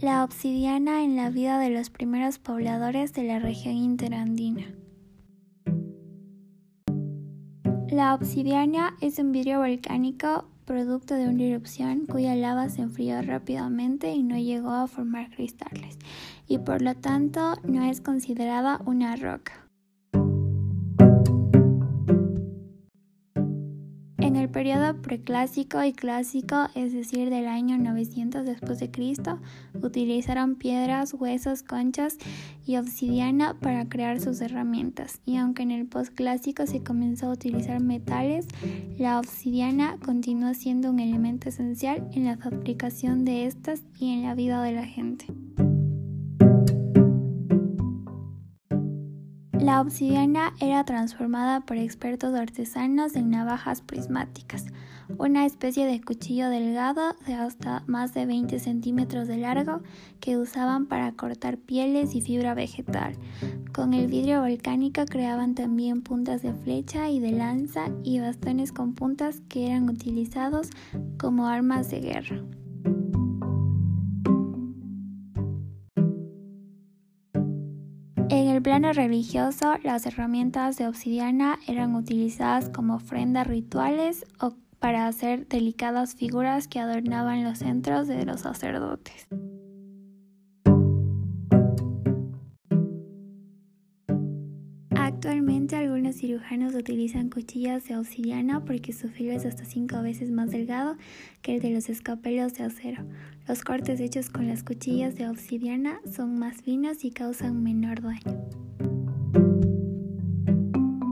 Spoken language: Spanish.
La obsidiana en la vida de los primeros pobladores de la región interandina. La obsidiana es un vidrio volcánico producto de una erupción cuya lava se enfrió rápidamente y no llegó a formar cristales, y por lo tanto no es considerada una roca. En el periodo preclásico y clásico, es decir, del año 900 después de Cristo, utilizaron piedras, huesos, conchas y obsidiana para crear sus herramientas. Y aunque en el postclásico se comenzó a utilizar metales, la obsidiana continuó siendo un elemento esencial en la fabricación de estas y en la vida de la gente. La obsidiana era transformada por expertos artesanos en navajas prismáticas, una especie de cuchillo delgado de hasta más de 20 centímetros de largo que usaban para cortar pieles y fibra vegetal. Con el vidrio volcánico creaban también puntas de flecha y de lanza y bastones con puntas que eran utilizados como armas de guerra. En el plano religioso, las herramientas de obsidiana eran utilizadas como ofrendas rituales o para hacer delicadas figuras que adornaban los centros de los sacerdotes. Actualmente algunos cirujanos utilizan cuchillas de obsidiana porque su filo es hasta 5 veces más delgado que el de los escapelos de acero. Los cortes hechos con las cuchillas de obsidiana son más finos y causan menor daño.